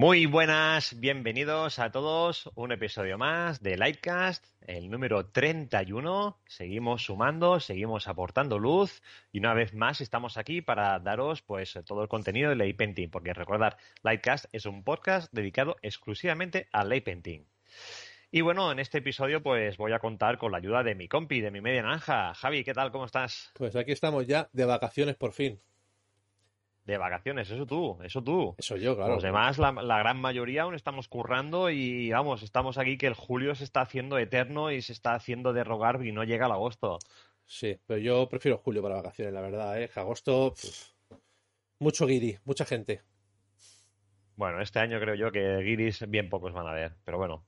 Muy buenas, bienvenidos a todos. Un episodio más de Lightcast, el número 31. Seguimos sumando, seguimos aportando luz y una vez más estamos aquí para daros pues todo el contenido de Ley Painting, porque recordad, Lightcast es un podcast dedicado exclusivamente a Ley Painting. Y bueno, en este episodio pues voy a contar con la ayuda de mi compi, de mi media naranja. Javi, ¿qué tal? ¿Cómo estás? Pues aquí estamos ya de vacaciones por fin. De vacaciones, eso tú, eso tú. Eso yo, claro. Los demás, la, la, gran mayoría aún estamos currando y vamos, estamos aquí que el julio se está haciendo eterno y se está haciendo de rogar y no llega el agosto. Sí, pero yo prefiero julio para vacaciones, la verdad, ¿eh? Agosto, pff, mucho guiri, mucha gente. Bueno, este año creo yo que guiris bien pocos van a ver, pero bueno.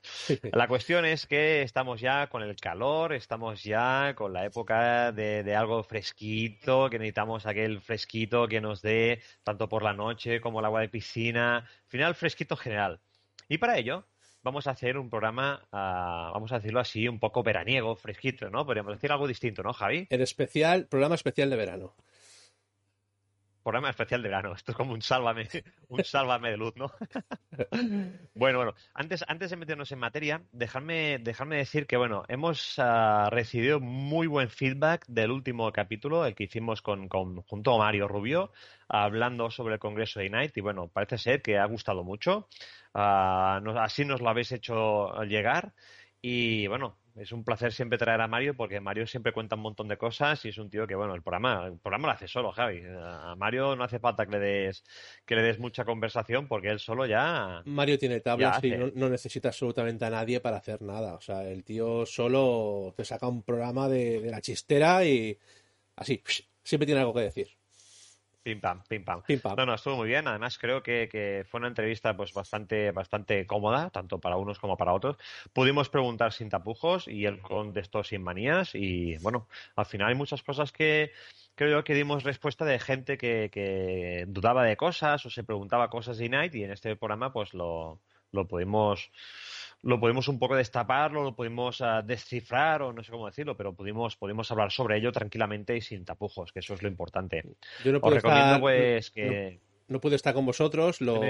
La cuestión es que estamos ya con el calor, estamos ya con la época de, de, algo fresquito, que necesitamos aquel fresquito que nos dé tanto por la noche como el agua de piscina, al final fresquito general. Y para ello vamos a hacer un programa, uh, vamos a decirlo así, un poco veraniego, fresquito, ¿no? Podríamos decir algo distinto, ¿no, Javi? El especial, programa especial de verano programa especial de verano. Esto es como un sálvame, un sálvame de luz, ¿no? bueno, bueno, antes, antes de meternos en materia, dejadme, dejadme decir que, bueno, hemos uh, recibido muy buen feedback del último capítulo, el que hicimos con, con junto a Mario Rubio, hablando sobre el Congreso de Ignite, y bueno, parece ser que ha gustado mucho. Uh, nos, así nos lo habéis hecho llegar. Y bueno, es un placer siempre traer a Mario porque Mario siempre cuenta un montón de cosas y es un tío que, bueno, el programa, el programa lo hace solo, Javi. A Mario no hace falta que le des, que le des mucha conversación porque él solo ya. Mario tiene tablas y no, no, necesita absolutamente a nadie para hacer nada. O sea, el tío solo te saca un programa de, de la chistera y así, siempre tiene algo que decir. Pim pam, pim pam. Pim pam. No, no, estuvo muy bien. Además, creo que, que, fue una entrevista pues bastante, bastante cómoda, tanto para unos como para otros. Pudimos preguntar sin tapujos y él contestó sin manías. Y bueno, al final hay muchas cosas que creo que dimos respuesta de gente que, que dudaba de cosas o se preguntaba cosas de Night y en este programa pues lo, lo pudimos lo pudimos un poco destapar, lo pudimos uh, descifrar o no sé cómo decirlo, pero pudimos, pudimos hablar sobre ello tranquilamente y sin tapujos, que eso es lo importante. Yo no Os recomiendo estar, pues que... No, no, pude estar con vosotros, lo,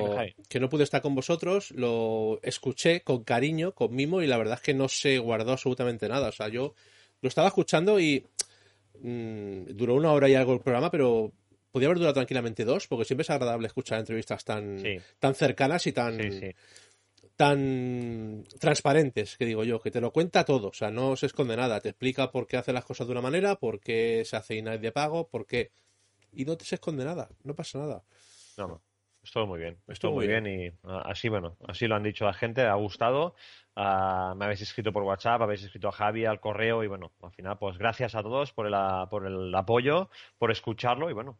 que no pude estar con vosotros, lo escuché con cariño, con mimo y la verdad es que no se guardó absolutamente nada. O sea, yo lo estaba escuchando y mmm, duró una hora y algo el programa, pero podía haber durado tranquilamente dos, porque siempre es agradable escuchar entrevistas tan, sí. tan cercanas y tan... Sí, sí tan transparentes, que digo yo, que te lo cuenta todo, o sea, no se esconde nada, te explica por qué hace las cosas de una manera, por qué se hace INAI de pago, por qué... Y no te se esconde nada, no pasa nada. No, no. Estuvo muy bien, estuvo muy bien. bien, y uh, así, bueno, así lo han dicho la gente, ha gustado. Uh, me habéis escrito por WhatsApp, habéis escrito a Javi, al correo y bueno, al final, pues gracias a todos por el, por el apoyo, por escucharlo y bueno,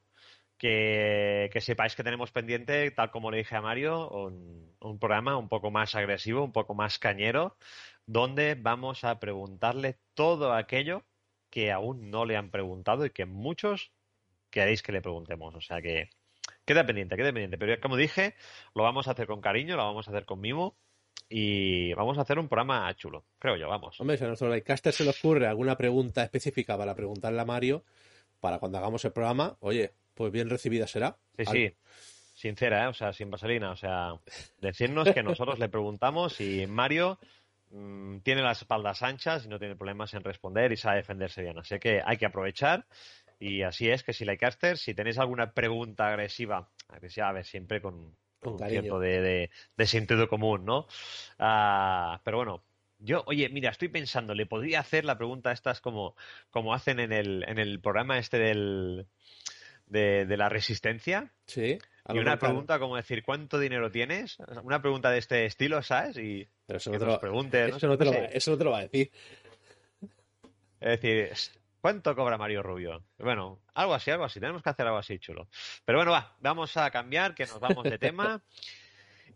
que, sepáis que tenemos pendiente, tal como le dije a Mario, un, un, programa un poco más agresivo, un poco más cañero, donde vamos a preguntarle todo aquello que aún no le han preguntado y que muchos queréis que le preguntemos. O sea que queda pendiente, queda pendiente. Pero como dije, lo vamos a hacer con cariño, lo vamos a hacer con mimo. Y vamos a hacer un programa chulo, creo yo, vamos. Hombre, si a nuestro Lightcaster se le ocurre alguna pregunta específica para preguntarle a Mario, para cuando hagamos el programa, oye, pues bien recibida será. Sí, sí. Sincera, ¿eh? o sea, sin vaselina. O sea, decirnos que nosotros le preguntamos y Mario mmm, tiene las espaldas anchas y no tiene problemas en responder y sabe defenderse bien. Así que hay que aprovechar. Y así es que si Lycaster, si tenéis alguna pregunta agresiva, agresiva, a ver, siempre con, con un cariño. cierto de, de, de, sentido común, ¿no? Uh, pero bueno, yo, oye, mira, estoy pensando, le podría hacer la pregunta estas como, como hacen en el, en el programa este del, de, la resistencia. Sí. Y una pregunta como decir, ¿cuánto dinero tienes? Una pregunta de este estilo, ¿sabes? Y eso no te lo, eso, no te lo, eso no te lo va a decir. Es decir, ¿cuánto cobra Mario Rubio? Bueno, algo así, algo así. Tenemos que hacer algo así chulo. Pero bueno, va, vamos a cambiar, que nos vamos de tema.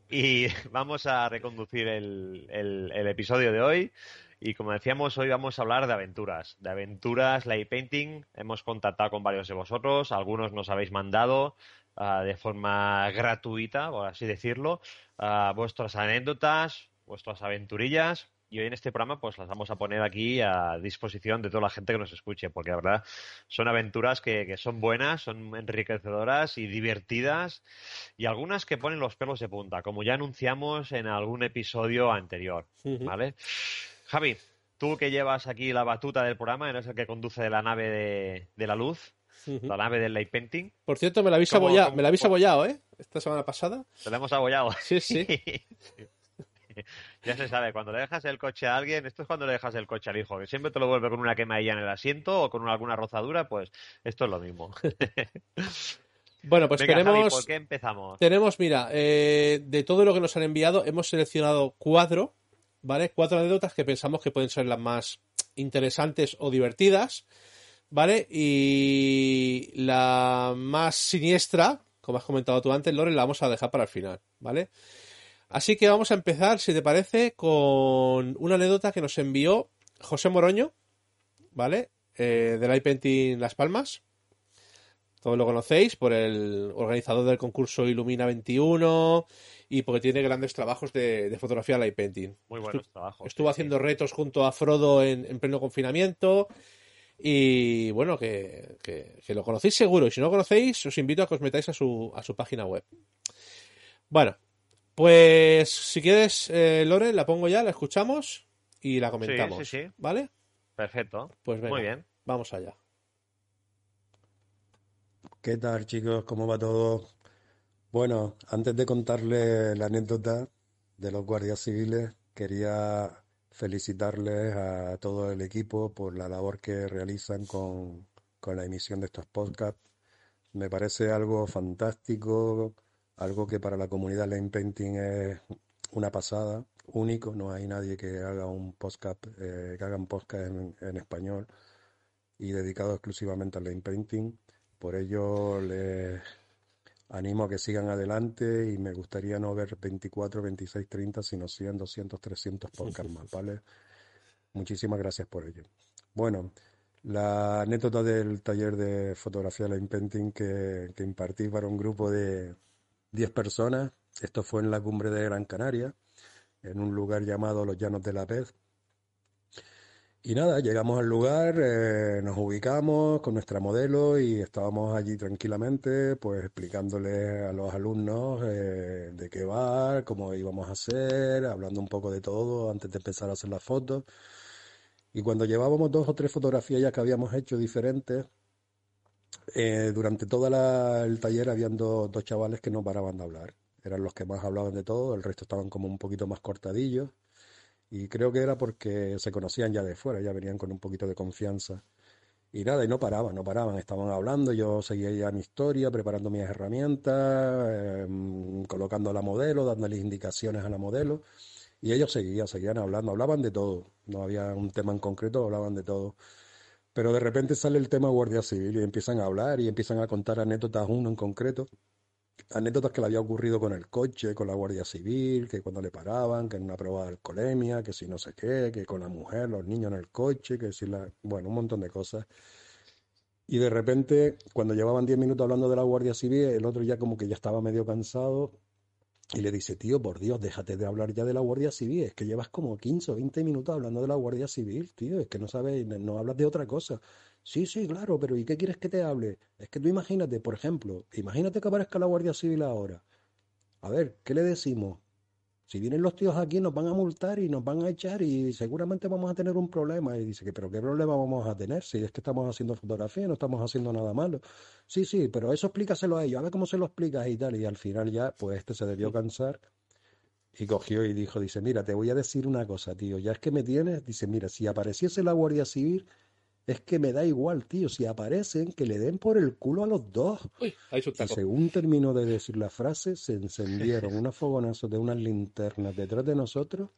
y vamos a reconducir el, el, episodio de hoy. Y como decíamos, hoy vamos a hablar de aventuras. De aventuras, light painting. Hemos contactado con varios de vosotros. Algunos nos habéis mandado uh, de forma gratuita, por así decirlo, uh, vuestras anécdotas, vuestras aventurillas y hoy en este programa pues las vamos a poner aquí a disposición de toda la gente que nos escuche, porque la verdad son aventuras que, son buenas, son enriquecedoras y divertidas y algunas que ponen los pelos de punta, como ya anunciamos en algún episodio anterior, ¿vale? Javi, tú que llevas aquí la batuta del programa, eres el que conduce la nave de, la luz, la nave del light painting. Por cierto, me la habéis abollado, me la habéis abollado, ¿eh? Esta semana pasada. Te la hemos abollado. Sí, sí. ya se sabe, cuando le dejas el coche a alguien, esto es cuando le dejas el coche al hijo, que siempre te lo vuelve con una quemadilla en el asiento o con alguna rozadura, pues esto es lo mismo. Bueno, pues tenemos. ¿Por qué empezamos? Tenemos, mira, eh, de todo lo que nos han enviado, hemos seleccionado cuatro, ¿vale? Cuatro anécdotas que pensamos que pueden ser las más interesantes o divertidas, ¿vale? Y la más siniestra, como has comentado tú antes, Lore, la vamos a dejar para el final, ¿vale? Así que vamos a empezar, si te parece, con una anécdota que nos envió José Moroño, ¿vale? Eh, del iPainting Las Palmas. Todos lo conocéis por el organizador del concurso Ilumina 21 y porque tiene grandes trabajos de, fotografía light painting. Muy buenos trabajos. Estuvo haciendo retos junto a Frodo en, pleno confinamiento. Y bueno, que, lo conocéis seguro. Y si no lo conocéis, os invito a que os metáis a su, a su página web. Bueno, pues si quieres, eh, Lore, la pongo ya, la escuchamos y la comentamos. Sí, sí, sí. ¿Vale? Perfecto. Pues Muy bien. Vamos allá. ¿Qué tal, chicos? ¿Cómo va todo? Bueno, antes de contarles la anécdota de los guardias civiles, quería felicitarles a todo el equipo por la labor que realizan con, con la emisión de estos podcasts. Me parece algo fantástico algo que para la comunidad Lane Painting es una pasada, único, no hay nadie que haga un podcast, eh, que haga un podcast en, español y dedicado exclusivamente al Lane Painting. Por ello les animo a que sigan adelante y me gustaría no ver 24, 26, 30, sino 100, 200, 300 podcasts más, ¿vale? Muchísimas gracias por ello. Bueno, la anécdota del taller de fotografía Lane Painting que, que impartí para un grupo de, 10 personas. Esto fue en la cumbre de Gran Canaria, en un lugar llamado Los Llanos de la Pez. Y nada, llegamos al lugar, eh, nos ubicamos con nuestra modelo y estábamos allí tranquilamente, pues explicándole a los alumnos eh, de qué va, cómo íbamos a hacer, hablando un poco de todo antes de empezar a hacer las fotos. Y cuando llevábamos dos o tres fotografías ya que habíamos hecho diferentes, eh, durante todo el taller habían dos chavales que no paraban de hablar. Eran los que más hablaban de todo, el resto estaban como un poquito más cortadillos. Y creo que era porque se conocían ya de fuera, ya venían con un poquito de confianza. Y nada, y no paraban, no paraban, estaban hablando, yo seguía ya mi historia, preparando mis herramientas, em, colocando a la modelo, dándoles indicaciones a la modelo. Y ellos seguían, seguían hablando, hablaban de todo, no había un tema en concreto, hablaban de todo. Pero de repente sale el tema Guardia Civil y empiezan a hablar y empiezan a contar anécdotas, uno en concreto, anécdotas que le había ocurrido con el coche, con la Guardia Civil, que cuando le paraban, que en una prueba de alcoholemia, que si no sé qué, que con la mujer, los niños en el coche, que si la... Bueno, un montón de cosas. Y de repente, cuando llevaban 10 minutos hablando de la Guardia Civil, el otro ya como que ya estaba medio cansado y le dice, tío, por Dios, déjate de hablar ya de la Guardia Civil, es que llevas como 15 o 20 minutos hablando de la Guardia Civil, tío, es que no sabes, no hablas de otra cosa. Sí, sí, claro, pero ¿y qué quieres que te hable? Es que tú imagínate, por ejemplo, imagínate que aparezca la Guardia Civil ahora. A ver, ¿qué le decimos? Si vienen los tíos aquí nos van a multar y nos van a echar y seguramente vamos a tener un problema. Y dice que, pero ¿qué problema vamos a tener si es que estamos haciendo fotografía y no estamos haciendo nada malo? Sí, sí, pero eso explícaselo a ellos, a ver cómo se lo explicas y tal. Y al final ya, pues este se debió cansar y cogió y dijo, dice, mira, te voy a decir una cosa, tío, ya es que me tienes, dice, mira, si apareciese la Guardia Civil, es que me da igual, tío, si aparecen, que le den por el culo a los dos. Uy, y según terminó de decir la frase, se encendieron unos fogonazos de unas linternas detrás de nosotros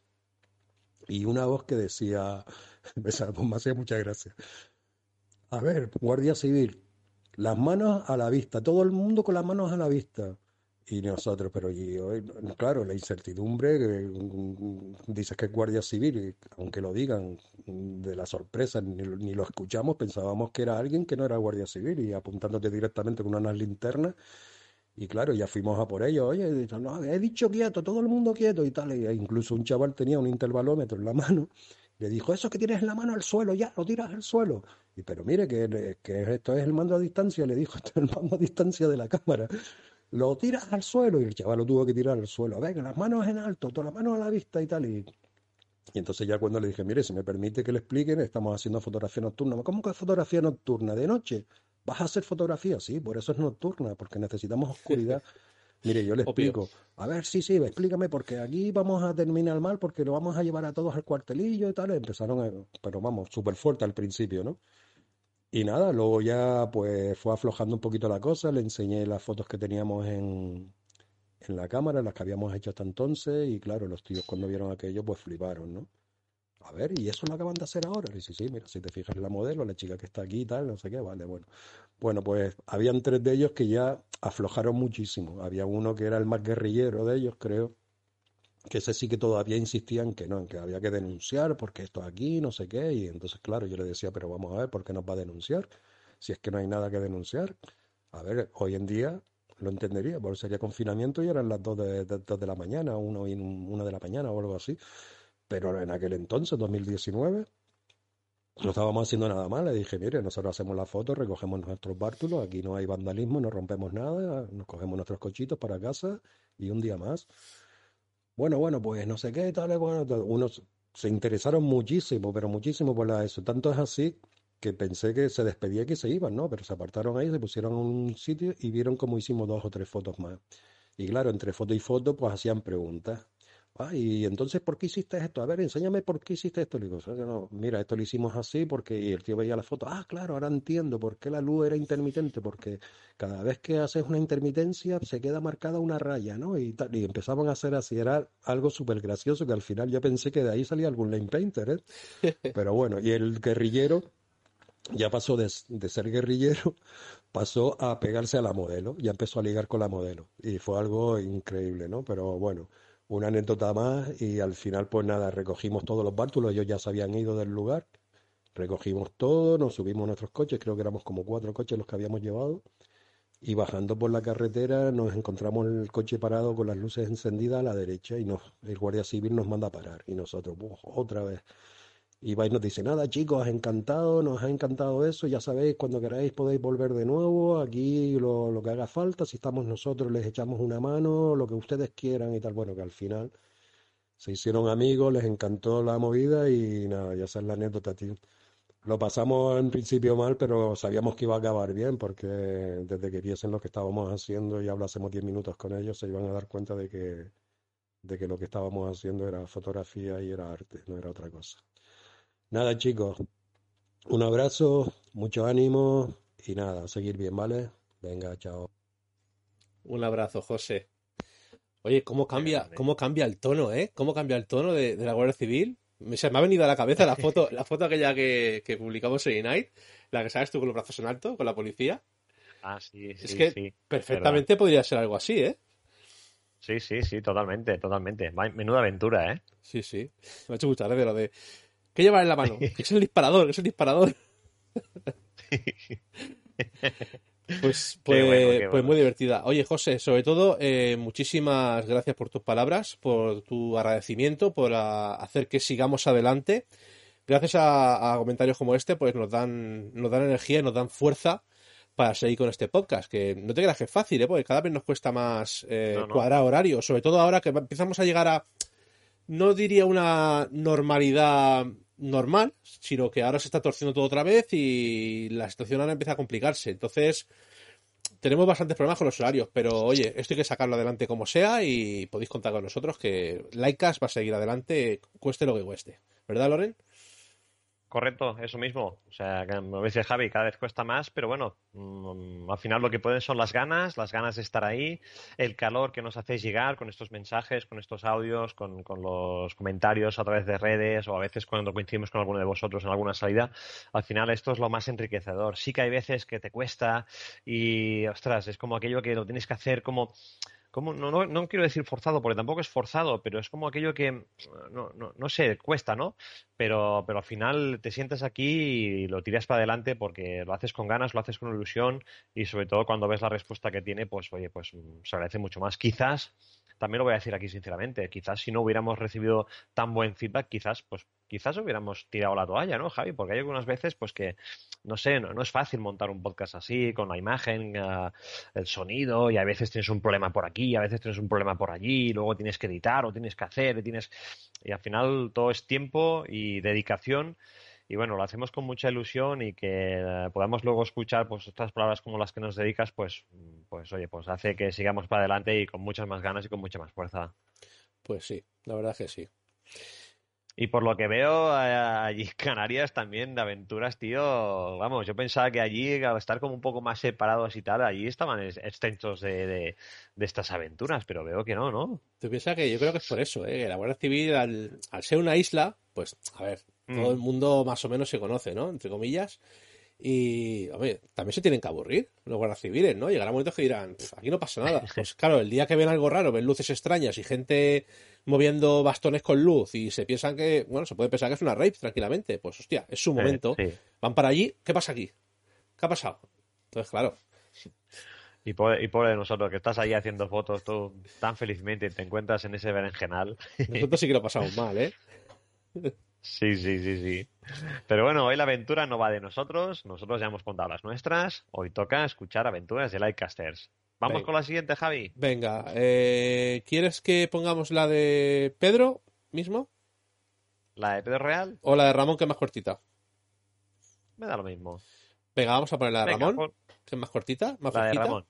y una voz que decía, me hacía muchas gracias. A ver, Guardia Civil, las manos a la vista, todo el mundo con las manos a la vista. Y nosotros, pero yo, claro, la incertidumbre, mm, dices que es Guardia Civil, aunque lo digan, mm, de la sorpresa, ni, lo escuchamos, pensábamos que era alguien que no era Guardia Civil y apuntándote directamente con unas linternas. Y claro, ya fuimos a por ellos, oye, no, he dicho quieto, todo el mundo quieto y tal. E incluso un chaval tenía un intervalómetro en la mano, le dijo, eso que tienes en la mano al suelo, ya, lo tiras al suelo. Y pero mire, que, que esto es el mando a distancia, le dijo, esto es el mando a distancia de la cámara lo tiras al suelo y el chaval lo tuvo que tirar al suelo. Venga, las manos en alto, todas las manos a la vista y tal. Y, y entonces ya cuando le dije, mire, si me permite que le expliquen, estamos haciendo fotografía nocturna. ¿Cómo que es fotografía nocturna? ¿De noche? ¿Vas a hacer fotografía? Sí, por eso es nocturna, porque necesitamos oscuridad. Mire, yo le explico. A ver, sí, sí, explícame, porque aquí vamos a terminar mal, porque lo vamos a llevar a todos al cuartelillo y tal. Empezaron, a, pero vamos, súper fuerte al principio, ¿no? Y nada, luego ya pues fue aflojando un poquito la cosa, le enseñé las fotos que teníamos en, en la cámara, las que habíamos hecho hasta entonces, y claro, los tíos cuando vieron aquello pues fliparon, ¿no? A ver, ¿y eso lo acaban de hacer ahora? Y sí, sí, mira, si te fijas la modelo, la chica que está aquí y tal, no sé qué, vale, bueno. Bueno, pues habían tres de ellos que ya aflojaron muchísimo. Había uno que era el más guerrillero de ellos, creo, que ese sí que todavía insistía en que no, en que había que denunciar porque esto aquí, no sé qué, y entonces claro, yo le decía, pero vamos a ver, ¿por qué nos va a denunciar? Si es que no hay nada que denunciar. A ver, hoy en día lo entendería, porque sería confinamiento y eran las dos de, de, la mañana, uno y una de la mañana o algo así. Pero en aquel entonces, 2019, no estábamos haciendo nada mal. Le dije, mire, nosotros hacemos la foto, recogemos nuestros bártulos, aquí no hay vandalismo, no rompemos nada, nos cogemos nuestros cochitos para casa y un día más. Bueno, bueno, pues no sé qué, tal, bueno, unos se interesaron muchísimo, pero muchísimo por eso. Tanto es así que pensé que se despedía y que se iban, ¿no? Pero se apartaron ahí, se pusieron en un sitio y vieron cómo hicimos dos o tres fotos más. Y claro, entre foto y foto, pues hacían preguntas. Ah, y entonces, ¿por qué hiciste esto? A ver, enséñame por qué hiciste esto. Le digo, no, mira, esto lo hicimos así porque el tío veía la foto. Ah, claro, ahora entiendo por qué la luz era intermitente, porque cada vez que haces una intermitencia se queda marcada una raya, ¿no? Y, y empezaban a hacer así, era algo súper gracioso que al final yo pensé que de ahí salía algún lane painter, ¿eh? Pero bueno, y el guerrillero ya pasó de, de ser guerrillero, pasó a pegarse a la modelo, ya empezó a ligar con la modelo. Y fue algo increíble, ¿no? Pero bueno una anécdota más y al final pues nada, recogimos todos los bártulos, ellos ya se habían ido del lugar, recogimos todo, nos subimos nuestros coches, creo que éramos como cuatro coches los que habíamos llevado y bajando por la carretera nos encontramos el coche parado con las luces encendidas a la derecha y nos, el guardia civil nos manda a parar y nosotros, otra vez y va y nos dice, nada chicos, encantado, nos ha encantado eso, ya sabéis, cuando queráis podéis volver de nuevo, aquí lo, lo que haga falta, si estamos nosotros les echamos una mano, lo que ustedes quieran y tal. Bueno, que al final se hicieron amigos, les encantó la movida y nada, ya esa es la anécdota, tío. Lo pasamos en principio mal, pero sabíamos que iba a acabar bien, porque desde que viesen lo que estábamos haciendo y hablásemos 10 minutos con ellos, se iban a dar cuenta de que, de que lo que estábamos haciendo era fotografía y era arte, no era otra cosa. Nada, chicos. Un abrazo, mucho ánimo y nada, seguir bien, ¿vale? Venga, chao. Un abrazo, José. Oye, ¿cómo cambia, cómo cambia el tono, eh? ¿Cómo cambia el tono de, la Guardia Civil? Me, se me ha venido a la cabeza la foto, la foto aquella que, publicamos en Night, la que sabes tú con los brazos en alto, con la policía. Ah, sí, sí. Es que perfectamente podría ser algo así, ¿eh? Sí, sí, sí, totalmente, totalmente. Menuda aventura, ¿eh? Sí, sí. Me ha hecho mucha gracia lo de ¿Qué lleva en la mano? es el disparador, es el disparador. Pues, pues, pues, muy divertida. Oye, José, sobre todo, eh, muchísimas gracias por tus palabras, por tu agradecimiento, por hacer que sigamos adelante. Gracias a, comentarios como este, pues nos dan, nos dan energía, nos dan fuerza para seguir con este podcast. Que no te creas que es fácil, ¿eh? porque cada vez nos cuesta más eh, cuadrar horario. Sobre todo ahora que empezamos a llegar a, no diría una normalidad normal, sino que ahora se está torciendo todo otra vez y la situación ahora empieza a complicarse. Entonces, tenemos bastantes problemas con los horarios, pero oye, esto hay que sacarlo adelante como sea y podéis contar con nosotros que Laicas va a seguir adelante, cueste lo que cueste. ¿Verdad, Loren? Correcto, eso mismo. O sea, como dice Javi, cada vez cuesta más, pero bueno, mm, al final lo que pueden son las ganas, las ganas de estar ahí, el calor que nos hacéis llegar con estos mensajes, con estos audios, con, con, los comentarios a través de redes o a veces cuando coincidimos con alguno de vosotros en alguna salida. Al final esto es lo más enriquecedor. Sí que hay veces que te cuesta y, ostras, es como aquello que lo tienes que hacer como no, no, no, quiero decir forzado, porque tampoco es forzado, pero es como aquello que, no, no, no sé, cuesta, ¿no? Pero, pero al final te sientes aquí y lo tiras para adelante porque lo haces con ganas, lo haces con ilusión y sobre todo cuando ves la respuesta que tiene, pues oye, pues se agradece mucho más. Quizás también lo voy a decir aquí sinceramente, quizás si no hubiéramos recibido tan buen feedback, quizás, pues, quizás hubiéramos tirado la toalla, ¿no, Javi? Porque hay algunas veces, pues que, no sé, no, es fácil montar un podcast así, con la imagen, uh, el sonido, y a veces tienes un problema por aquí, a veces tienes un problema por allí, y luego tienes que editar o tienes que hacer, y tienes, y al final todo es tiempo y dedicación y bueno, lo hacemos con mucha ilusión y que eh, podamos luego escuchar pues otras palabras como las que nos dedicas, pues, pues oye, pues hace que sigamos para adelante y con muchas más ganas y con mucha más fuerza. Pues sí, la verdad que sí. Y por lo que veo, allí Canarias también de aventuras, tío, vamos, yo pensaba que allí, al estar como un poco más separados y tal, allí estaban extensos de, de, estas aventuras, pero veo que no, ¿no? Tú piensas que yo creo que es por eso, ¿eh? La Guardia Civil, al, al ser una isla, pues, a ver, todo el mm. mundo más o menos se conoce, ¿no? Entre comillas. Y, hombre, también se tienen que aburrir los guardias civiles, ¿no? Llegará momentos que dirán, aquí no pasa nada. Pues claro, el día que ven algo raro, ven luces extrañas y gente moviendo bastones con luz y se piensan que, bueno, se puede pensar que es una rape tranquilamente. Pues hostia, es su momento. Van para allí, ¿qué pasa aquí? ¿Qué ha pasado? Entonces, claro. Y pobre, y pobre de nosotros, que estás ahí haciendo fotos tú tan felizmente y te encuentras en ese berenjenal. Nosotros sí que lo pasamos mal, ¿eh? Sí, sí, sí, sí. Pero bueno, hoy la aventura no va de nosotros, nosotros ya hemos contado las nuestras, hoy toca escuchar aventuras de Lightcasters. ¿Vamos con la siguiente, Javi? Venga, eh, ¿quieres que pongamos la de Pedro mismo? ¿La de Pedro Real? ¿O la de Ramón, que es más cortita? Me da lo mismo. Venga, vamos a poner la de Ramón, que es más cortita, más la de Ramón.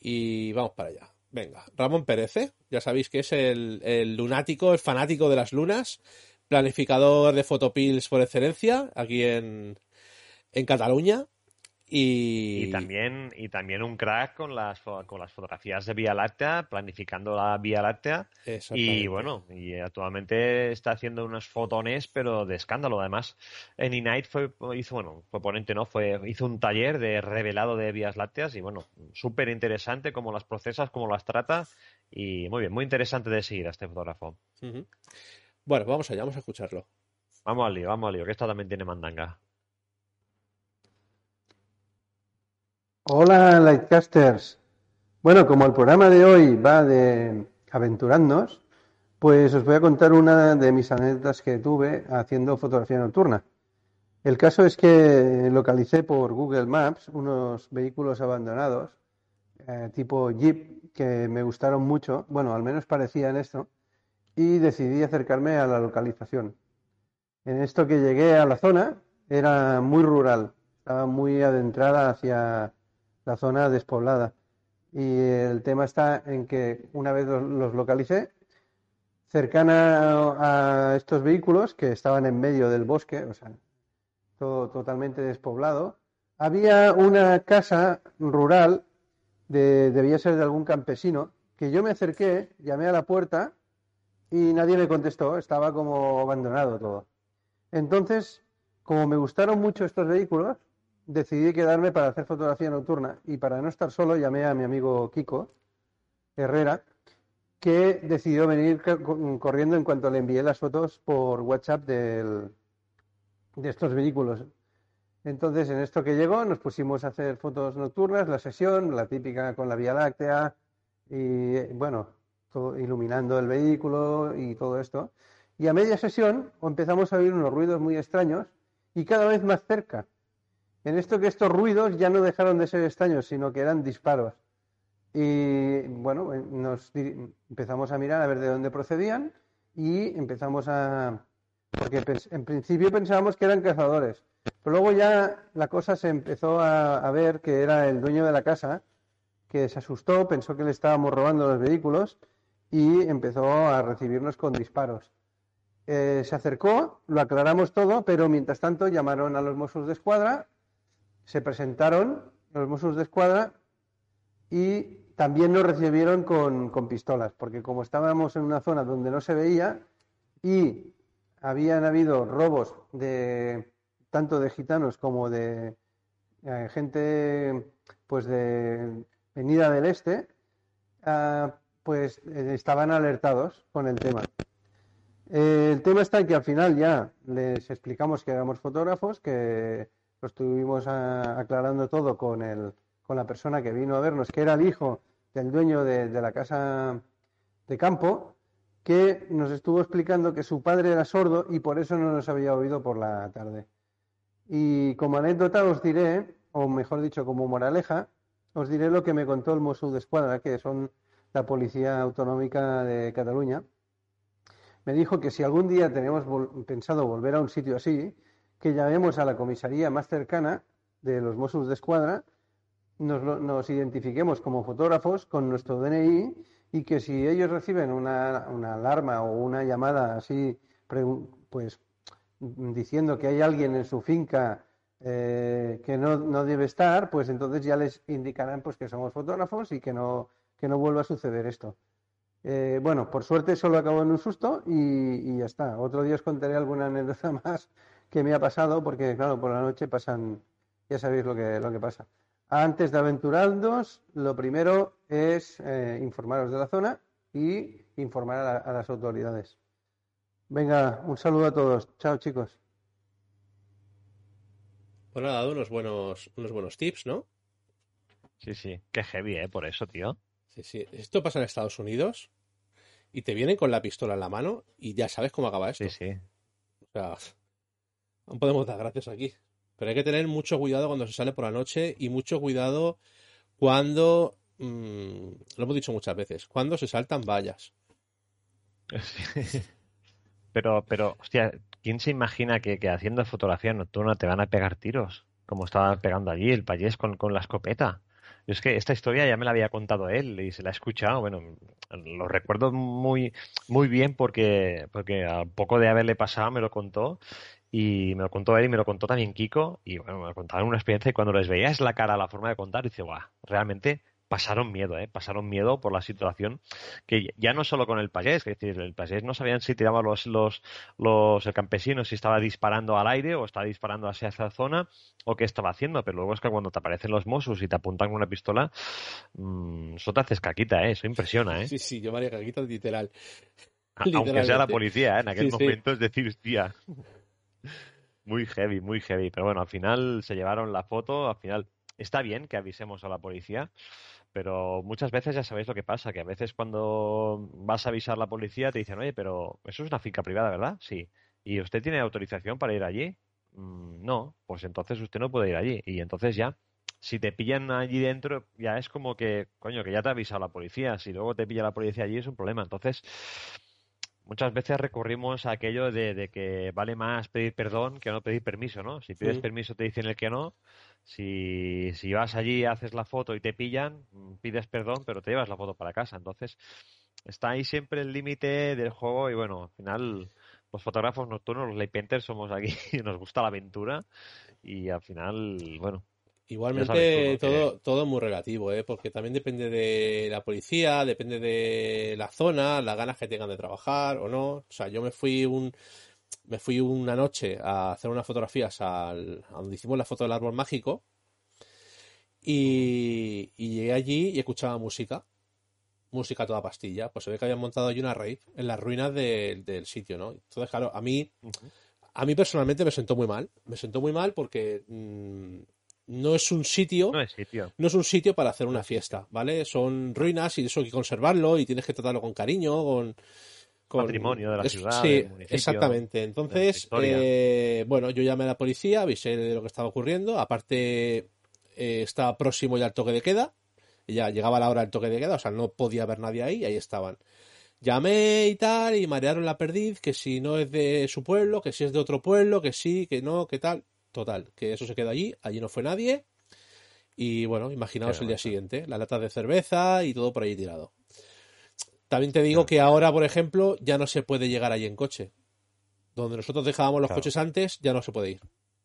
Y vamos para allá. Venga, Ramón Pérez, ¿eh? ya sabéis que es el, el lunático, el fanático de las lunas planificador de fotopills por excelencia aquí en, en Cataluña. Y... también y también un crack con las con las fotografías de Vía Láctea planificando la Vía Láctea. Y bueno y actualmente está haciendo unos fotones pero de escándalo. Además en Inite fue hizo bueno fue ponente no fue hizo un taller de revelado de vías lácteas y bueno súper interesante cómo las procesas cómo las trata. Y muy bien muy interesante de seguir a este fotógrafo bueno, vamos allá, vamos a escucharlo. Vamos al lío, vamos al lío, que esto también tiene mandanga. Hola, Lightcasters. Bueno, como el programa de hoy va de aventurarnos, pues os voy a contar una de mis anécdotas que tuve haciendo fotografía nocturna. El caso es que localicé por Google Maps unos vehículos abandonados, eh, tipo Jeep, que me gustaron mucho. Bueno, al menos parecían esto y decidí acercarme a la localización. En esto que llegué a la zona era muy rural, estaba muy adentrada hacia la zona despoblada. Y el tema está en que una vez los localicé, cercana a estos vehículos que estaban en medio del bosque, o sea, todo totalmente despoblado, había una casa rural, de, debía ser de algún campesino, que yo me acerqué, llamé a la puerta y nadie me contestó, estaba como abandonado todo. Entonces, como me gustaron mucho estos vehículos, decidí quedarme para hacer fotografía nocturna y para no estar solo llamé a mi amigo Kiko Herrera, que decidió venir corriendo en cuanto le envié las fotos por WhatsApp de estos vehículos. Entonces, en esto que llegó, nos pusimos a hacer fotos nocturnas, la sesión, la típica con la Vía Láctea, y bueno, iluminando el vehículo y todo esto. Y a media sesión empezamos a oír unos ruidos muy extraños y cada vez más cerca. En esto que estos ruidos ya no dejaron de ser extraños, sino que eran disparos. Y bueno, eh, nos empezamos a mirar a ver de dónde procedían y empezamos a... Porque en principio pensábamos que eran cazadores, pero luego ya la cosa se empezó a, a ver que era el dueño de la casa, que se asustó, pensó que le estábamos robando los vehículos y empezó a recibirnos con disparos. eh, se acercó, lo aclaramos todo, pero mientras tanto llamaron a los Mossos de Escuadra, se presentaron los Mossos de Escuadra y también nos recibieron con, con, pistolas, porque como estábamos en una zona donde no se veía y habían habido robos de tanto de gitanos como de eh, gente pues de venida del este, ah, pues eh, estaban alertados con el tema. el tema está en que al final ya les explicamos que éramos fotógrafos, que lo estuvimos ah, aclarando todo con, el, con la persona que vino a vernos, que era el hijo del dueño de, la casa de campo, que nos estuvo explicando que su padre era sordo y por eso no nos había oído por la tarde. Y como anécdota os diré, o mejor dicho, como moraleja, os diré lo que me contó el Mossos de Escuadra, que son la Policía Autonómica de Cataluña. Me dijo que si algún día tenemos pensado volver a un sitio así, que llamemos a la comisaría más cercana de los Mossos de Escuadra, nos, nos identifiquemos como fotógrafos con nuestro DNI y que si ellos reciben una, una alarma o una llamada así, pues diciendo que hay alguien en su finca eh, que no, no, debe estar, pues entonces ya les indicarán pues que somos fotógrafos y que no, que no vuelva a suceder esto. Eh, bueno, por suerte solo acabó en un susto y, ya está. Otro día os contaré alguna anécdota más que me ha pasado, porque claro, por la noche pasan, ya sabéis lo que, lo que pasa. Antes de aventurarnos, lo primero es eh, informaros de la zona y informar a las autoridades. Venga, un saludo a todos. Chao, chicos. Bueno, ha dado unos buenos, unos buenos tips, ¿no? Sí, sí. Qué heavy, ¿eh? Por eso, tío. Sí, sí. Esto pasa en Estados Unidos y te vienen con la pistola en la mano y ya sabes cómo acaba esto. Sí, sí. O sea, no podemos dar gracias aquí. Pero hay que tener mucho cuidado cuando se sale por la noche y mucho cuidado cuando, mmm, lo hemos dicho muchas veces, cuando se saltan vallas. Sí. Pero, pero, hostia, ¿quién se imagina que, que haciendo fotografía nocturna te van a pegar tiros? Como estaba pegando allí el payés con, con la escopeta. Yo es que esta historia ya me la había contado él y se la he escuchado. Bueno, lo recuerdo muy, muy bien porque, porque a poco de haberle pasado me lo contó y me lo contó él y me lo contó también Kiko y bueno, me contaron una experiencia y cuando les veías la cara, la forma de contar, dice, guau, realmente pasaron miedo, ¿eh? pasaron miedo por la situación que ya no solo con el payés, es decir, el payés no sabían si tiraba los, los, los el campesino, si estaba disparando al aire o estaba disparando hacia esa zona o qué estaba haciendo, pero luego es que cuando te aparecen los Mossos y te apuntan con una pistola, mmm, eso te haces caquita, ¿eh? eso impresiona. ¿eh? Sí, sí, yo me haría caquita literal. Aunque sea la policía, ¿eh? en aquel momento es decir, hostia. Muy heavy, muy heavy. Pero bueno, al final se llevaron la foto, al final está bien que avisemos a la policía, pero muchas veces ya sabéis lo que pasa, que a veces cuando vas a avisar a la policía te dicen, oye, pero eso es una finca privada, ¿verdad? Sí. ¿Y usted tiene autorización para ir allí? Mm, no, pues entonces usted no puede ir allí. Y entonces ya, si te pillan allí dentro, ya es como que, coño, que ya te ha avisado la policía. Si luego te pilla la policía allí es un problema. Entonces, muchas veces recurrimos a aquello de, que vale más pedir perdón que no pedir permiso, ¿no? Si pides permiso te dicen el que no, si, si vas allí, haces la foto y te pillan, mm, pides perdón, pero te llevas la foto para casa. Entonces, está ahí siempre el límite del juego y bueno, al final los fotógrafos nocturnos, los lay painters, somos aquí, nos gusta la aventura y al final, bueno. Igualmente todo, todo muy relativo, ¿eh? porque también depende de la policía, depende de la zona, las ganas que tengan de trabajar o no. O sea, yo me fui un, me fui una noche a hacer unas fotografías al, a donde hicimos la foto del árbol mágico y, llegué allí y escuchaba música, música toda pastilla. Pues se ve que habían montado allí una rave en las ruinas del sitio, ¿no? Entonces, claro, a mí, a mí personalmente me sentó muy mal. Me sentó muy mal porque mm, no es un sitio, no es sitio, no es un sitio para hacer una fiesta, ¿vale? Son ruinas y eso hay que conservarlo y tienes que tratarlo con cariño, con patrimonio de la ciudad. Sí, exactamente. Entonces, eh, bueno, yo llamé a la policía, avisé de lo que estaba ocurriendo. Aparte, eh, estaba próximo ya al toque de queda. Ya llegaba la hora del toque de queda, o sea, no podía haber nadie ahí, y ahí estaban. Llamé y tal, y marearon la perdiz, que si no es de su pueblo, que si es de otro pueblo, que sí, que no, que tal. Total, que eso se quedó allí, allí no fue nadie. Y bueno, imaginaos el día siguiente, la lata de cerveza y todo por ahí tirado. También te digo que ahora, por ejemplo, ya no se puede llegar allí en coche. Donde nosotros dejábamos los coches antes, ya no se puede ir.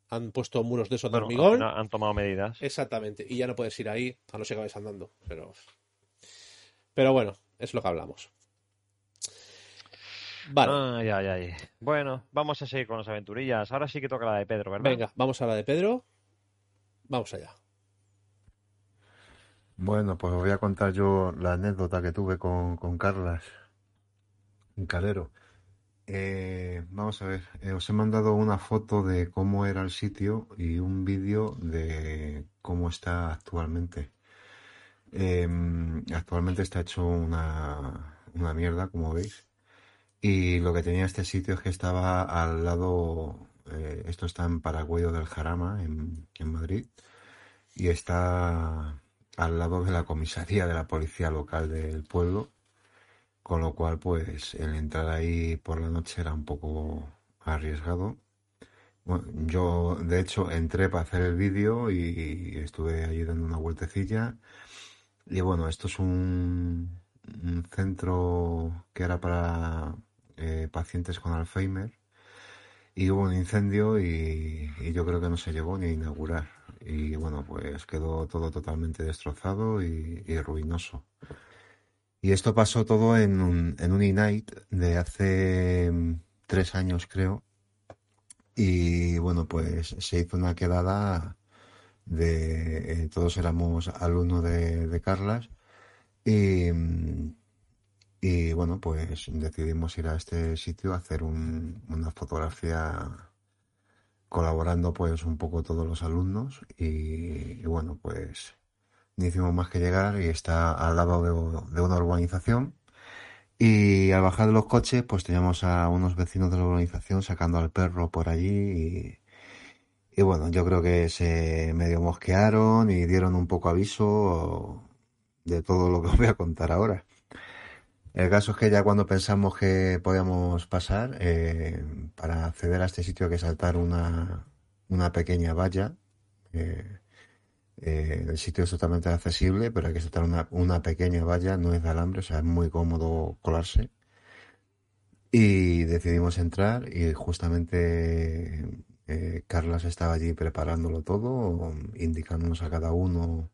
Han puesto muros de esos de hormigón. Han tomado medidas. Exactamente. Y ya no puedes ir ahí, a no ser que vayas andando. Pero. Pero bueno, es lo que hablamos. Vale. Ay, ay, ay. Bueno, vamos a seguir con las aventurillas. Ahora sí que toca la de Pedro, ¿verdad? Venga, vamos a la de Pedro. Vamos allá. Bueno, pues os voy a contar yo la anécdota que tuve con, con Carlas, calero. Eh, vamos a ver, eh, os he mandado una foto de cómo era el sitio y un vídeo de cómo está actualmente. Em, actualmente está hecho una, una mierda, como veis. Y lo que tenía este sitio es que estaba al lado, eh, esto está en Paraguayo del Jarama, en Madrid, y está al lado de la comisaría de la policía local del pueblo, con lo cual pues el entrar ahí por la noche era un poco arriesgado. yo de hecho entré para hacer el vídeo y estuve allí dando una vueltecilla. Y bueno, esto es un, centro que era para eh, pacientes con Alzheimer y hubo un incendio y, yo creo que no se llegó ni a inaugurar. Y bueno, pues quedó todo totalmente destrozado y, ruinoso. Y esto pasó todo en un, en un E-Night de hace mm, tres años, creo. Y bueno, pues se hizo una quedada de. Eh, todos éramos alumnos de, de Carlas. Y, mm, y bueno, pues decidimos ir a este sitio a hacer una fotografía colaborando pues un poco todos los alumnos y, bueno, pues ni hicimos más que llegar y está al lado de, una urbanización y al bajar de los coches pues teníamos a unos vecinos de la urbanización sacando al perro por allí y, y bueno, yo creo que se medio mosquearon y dieron un poco aviso de todo lo que os voy a contar ahora. El caso es que ya cuando pensamos que podíamos pasar, eh, para acceder a este sitio hay que saltar una, una pequeña valla. Eh, eh, el sitio es totalmente accesible, pero hay que saltar una, una pequeña valla, no es de alambre, o sea, es muy cómodo colarse. Y decidimos entrar y justamente Carlos estaba allí preparándolo todo, indicándonos a cada uno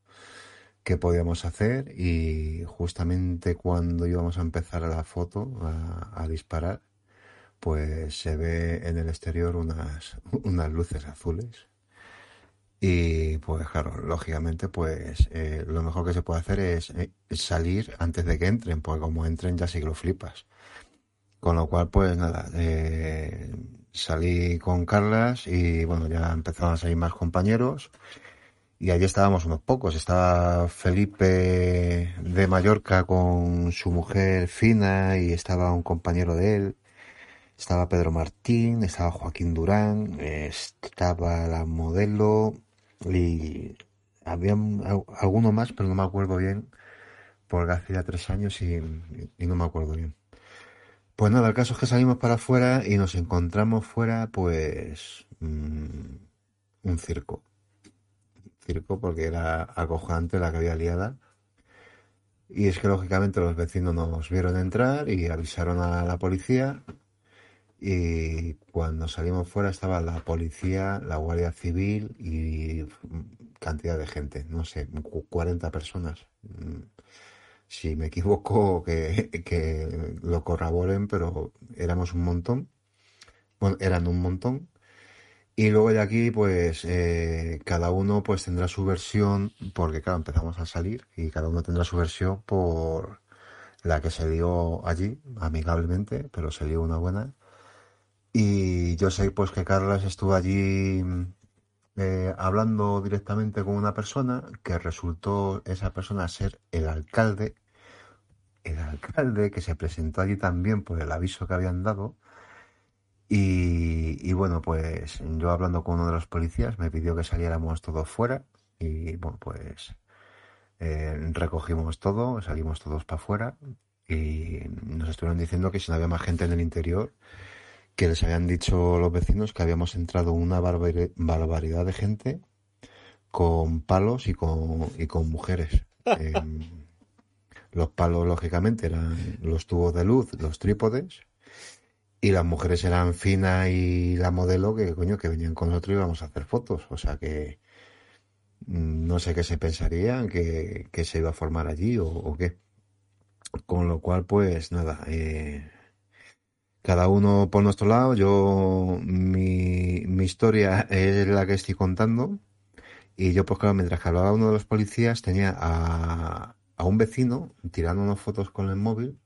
qué podíamos hacer y justamente cuando íbamos a empezar la foto, a, disparar, pues se ve en el exterior unas, unas luces azules. Y pues claro, lógicamente pues eh, lo mejor que se puede hacer es, eh, salir antes de que entren, porque como entren ya sí que lo flipas. Con lo cual pues nada, eh, salí con Carlas y bueno, ya empezaron a salir más compañeros y allí estábamos unos pocos. Estaba Felipe de Mallorca con su mujer Fina y estaba un compañero de él. Estaba Pedro Martín, estaba Joaquín Durán, estaba la modelo y había alguno más, pero no me acuerdo bien, porque hacía tres años y, no me acuerdo bien. Pues nada, el caso es que salimos para afuera y nos encontramos fuera, pues, mm, un circo circo porque era acojonante la que había liada. Y es que lógicamente los vecinos nos vieron entrar y avisaron a la policía. Y cuando salimos fuera estaba la policía, la Guardia Civil y cantidad de gente, no sé, 40 personas. Mm, si me equivoco, que, que lo corroboren, pero éramos un montón. Bueno, eran un montón y luego de aquí, pues eh, cada uno pues tendrá su versión, porque claro, empezamos a salir y cada uno tendrá su versión por la que se dio allí, amigablemente, pero se dio una buena. Y yo sé pues que Carlos estuvo allí eh, hablando directamente con una persona que resultó esa persona ser el alcalde, el alcalde que se presentó allí también por el aviso que habían dado y, bueno, pues yo hablando con uno de los policías me pidió que saliéramos todos fuera y bueno, pues eh, recogimos todo, salimos todos para afuera y nos estuvieron diciendo que si no había más gente en el interior, que les habían dicho los vecinos que habíamos entrado una barbaridad de gente con palos y con, y con mujeres. Los palos, lógicamente, eran los tubos de luz, los trípodes y las mujeres eran Fina y la modelo que coño que venían con nosotros y íbamos a hacer fotos. O sea que mm, no sé qué se pensarían que, se iba a formar allí o, qué. Con lo cual pues nada eh, cada uno por nuestro lado. Yo mi, mi historia es la que estoy contando. Y yo pues claro mientras que hablaba uno de los policías tenía a, a un vecino tirando unas fotos con el móvil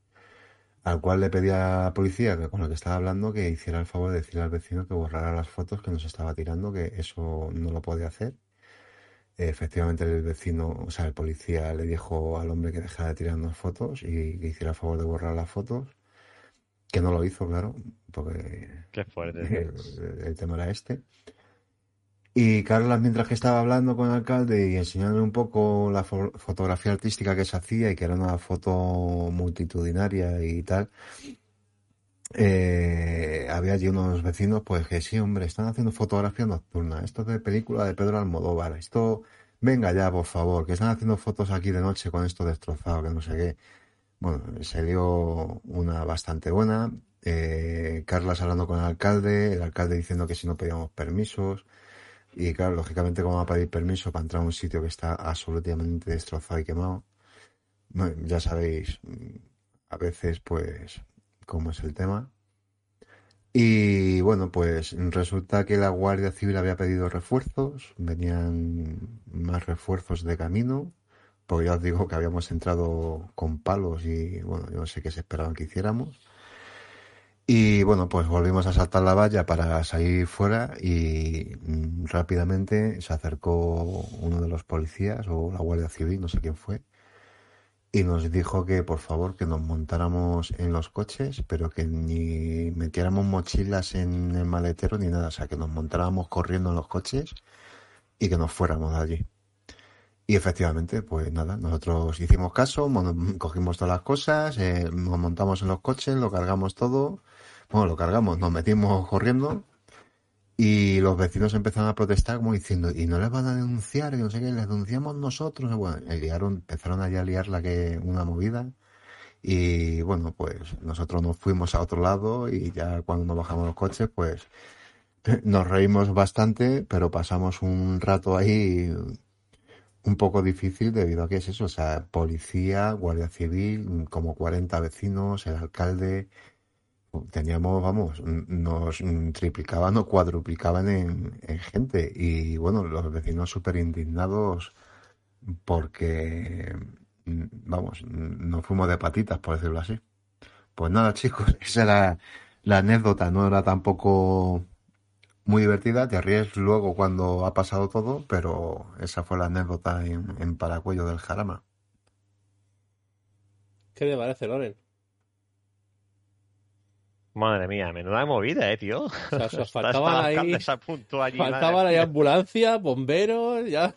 al cual le pedía a la policía que con la que estaba hablando que hiciera el favor de decirle al vecino que borrara las fotos que nos estaba tirando, que eso no lo podía hacer. Efectivamente el vecino, o sea, el policía le dijo al hombre que dejara de tirarnos fotos y que hiciera el favor de borrar las fotos, que no lo hizo, claro, porque Qué fuerte, el tema era este. Y Carlas, mientras que estaba hablando con el alcalde y enseñándole un poco la fotografía artística que se hacía y que era una foto multitudinaria y tal, eh, había allí unos vecinos, pues que sí, hombre, están haciendo fotografía nocturna. Esto es de película de Pedro Almodóvar. Esto, venga ya, por favor, que están haciendo fotos aquí de noche con esto destrozado, que no sé qué. Bueno, se dio una bastante buena. Eh, Carlas hablando con el alcalde, el alcalde diciendo que si no pedíamos permisos. Y claro, lógicamente, ¿cómo va a pedir permiso para entrar a un sitio que está absolutamente destrozado y quemado? ya sabéis, a veces, pues, cómo es el tema. Y bueno, pues resulta que la Guardia Civil había pedido refuerzos, venían más refuerzos de camino, porque ya os digo que habíamos entrado con palos y bueno, yo no sé qué se esperaban que hiciéramos. Y bueno, pues volvimos a saltar la valla para salir fuera y mm, rápidamente se acercó uno de los policías o la Guardia Civil, no sé quién fue, y nos dijo que por favor que nos montáramos en los coches, pero que ni metiéramos mochilas en el maletero ni nada, o sea, que nos montáramos corriendo en los coches y que nos fuéramos de allí. Y efectivamente, pues nada, nosotros hicimos caso, cogimos todas las cosas, eh, nos montamos en los coches, lo cargamos todo bueno, lo cargamos, nos metimos corriendo y los vecinos empezaron a protestar como diciendo, ¿y no les van a denunciar? Y no sé qué, les denunciamos nosotros. bueno, empezaron allá a liar la que una movida. Y bueno, pues nosotros nos fuimos a otro lado y ya cuando nos bajamos los coches, pues nos reímos bastante, pero pasamos un rato ahí un poco difícil debido a que es eso, o sea, policía, guardia civil, como 40 vecinos, el alcalde, teníamos, vamos, nos triplicaban o cuadruplicaban en, gente. Y bueno, los vecinos súper indignados porque, vamos, nos fuimos de patitas, por decirlo así. Pues nada, chicos, esa era la anécdota, no era tampoco muy divertida, te ríes luego cuando ha pasado todo, pero esa fue la anécdota en, en Paracuello del Jarama. ¿Qué te parece, Loren? Madre mía, menuda movida, eh, tío. O sea, faltaba ahí, faltaba la ambulancia, bomberos, ya.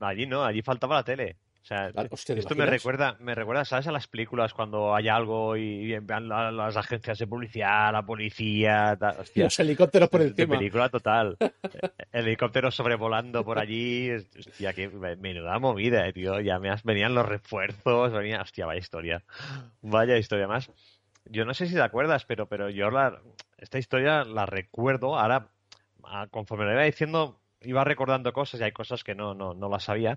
Allí no, allí faltaba la tele. O sea, esto me recuerda, me recuerda, ¿sabes? A las películas cuando hay algo y, envían las agencias de policía, la policía, y los helicópteros por encima. película total. El helicóptero sobrevolando por allí, hostia, qué menuda movida, eh, tío. Ya me venían los refuerzos, venía, hostia, vaya historia. Vaya historia más yo no sé si te acuerdas, pero, pero yo la, esta historia la recuerdo, ahora ah, conforme lo iba diciendo, iba recordando cosas y hay cosas que no, no, no las sabía,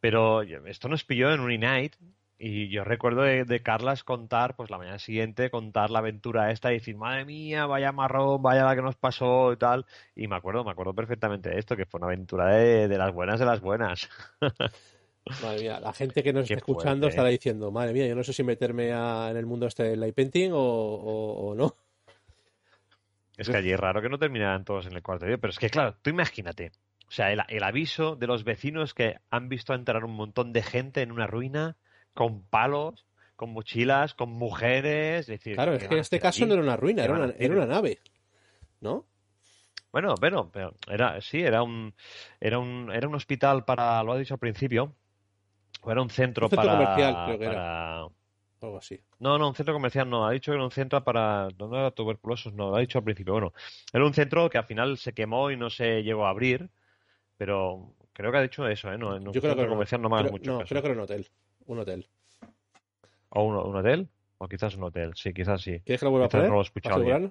pero esto nos pilló en un night y yo recuerdo de, Carlas contar, pues la mañana siguiente, contar la aventura esta y decir, madre mía, vaya marrón, vaya la que nos pasó y tal. Y me acuerdo, me acuerdo perfectamente de esto, que fue una aventura de, de las buenas de las buenas. Madre mía, la gente que nos está escuchando estará diciendo, madre mía, yo no sé si meterme en el mundo este del light painting o, no. Es que allí es raro que no terminaran todos en el cuarto de pero es que claro, tú imagínate, o sea, el, aviso de los vecinos que han visto entrar un montón de gente en una ruina con palos, con mochilas, con mujeres. decir, claro, es que en este caso no era una ruina, era una, era una nave, ¿no? Bueno, pero, pero era, sí, era un, era un, era un hospital para, lo ha dicho al principio, o era un centro, para. comercial, creo que era. Algo así. No, no, un centro comercial no. Ha dicho que era un centro para. No era tuberculosos, no. Lo ha dicho al principio. Bueno, era un centro que al final se quemó y no se llegó a abrir. Pero creo que ha dicho eso, ¿eh? No, Yo creo que comercial no, más mucho. No, creo que era un hotel. Un hotel. ¿O un, hotel? O quizás un hotel, sí, quizás sí. ¿Quieres que lo vuelva a poner? no lo he escuchado ¿Para?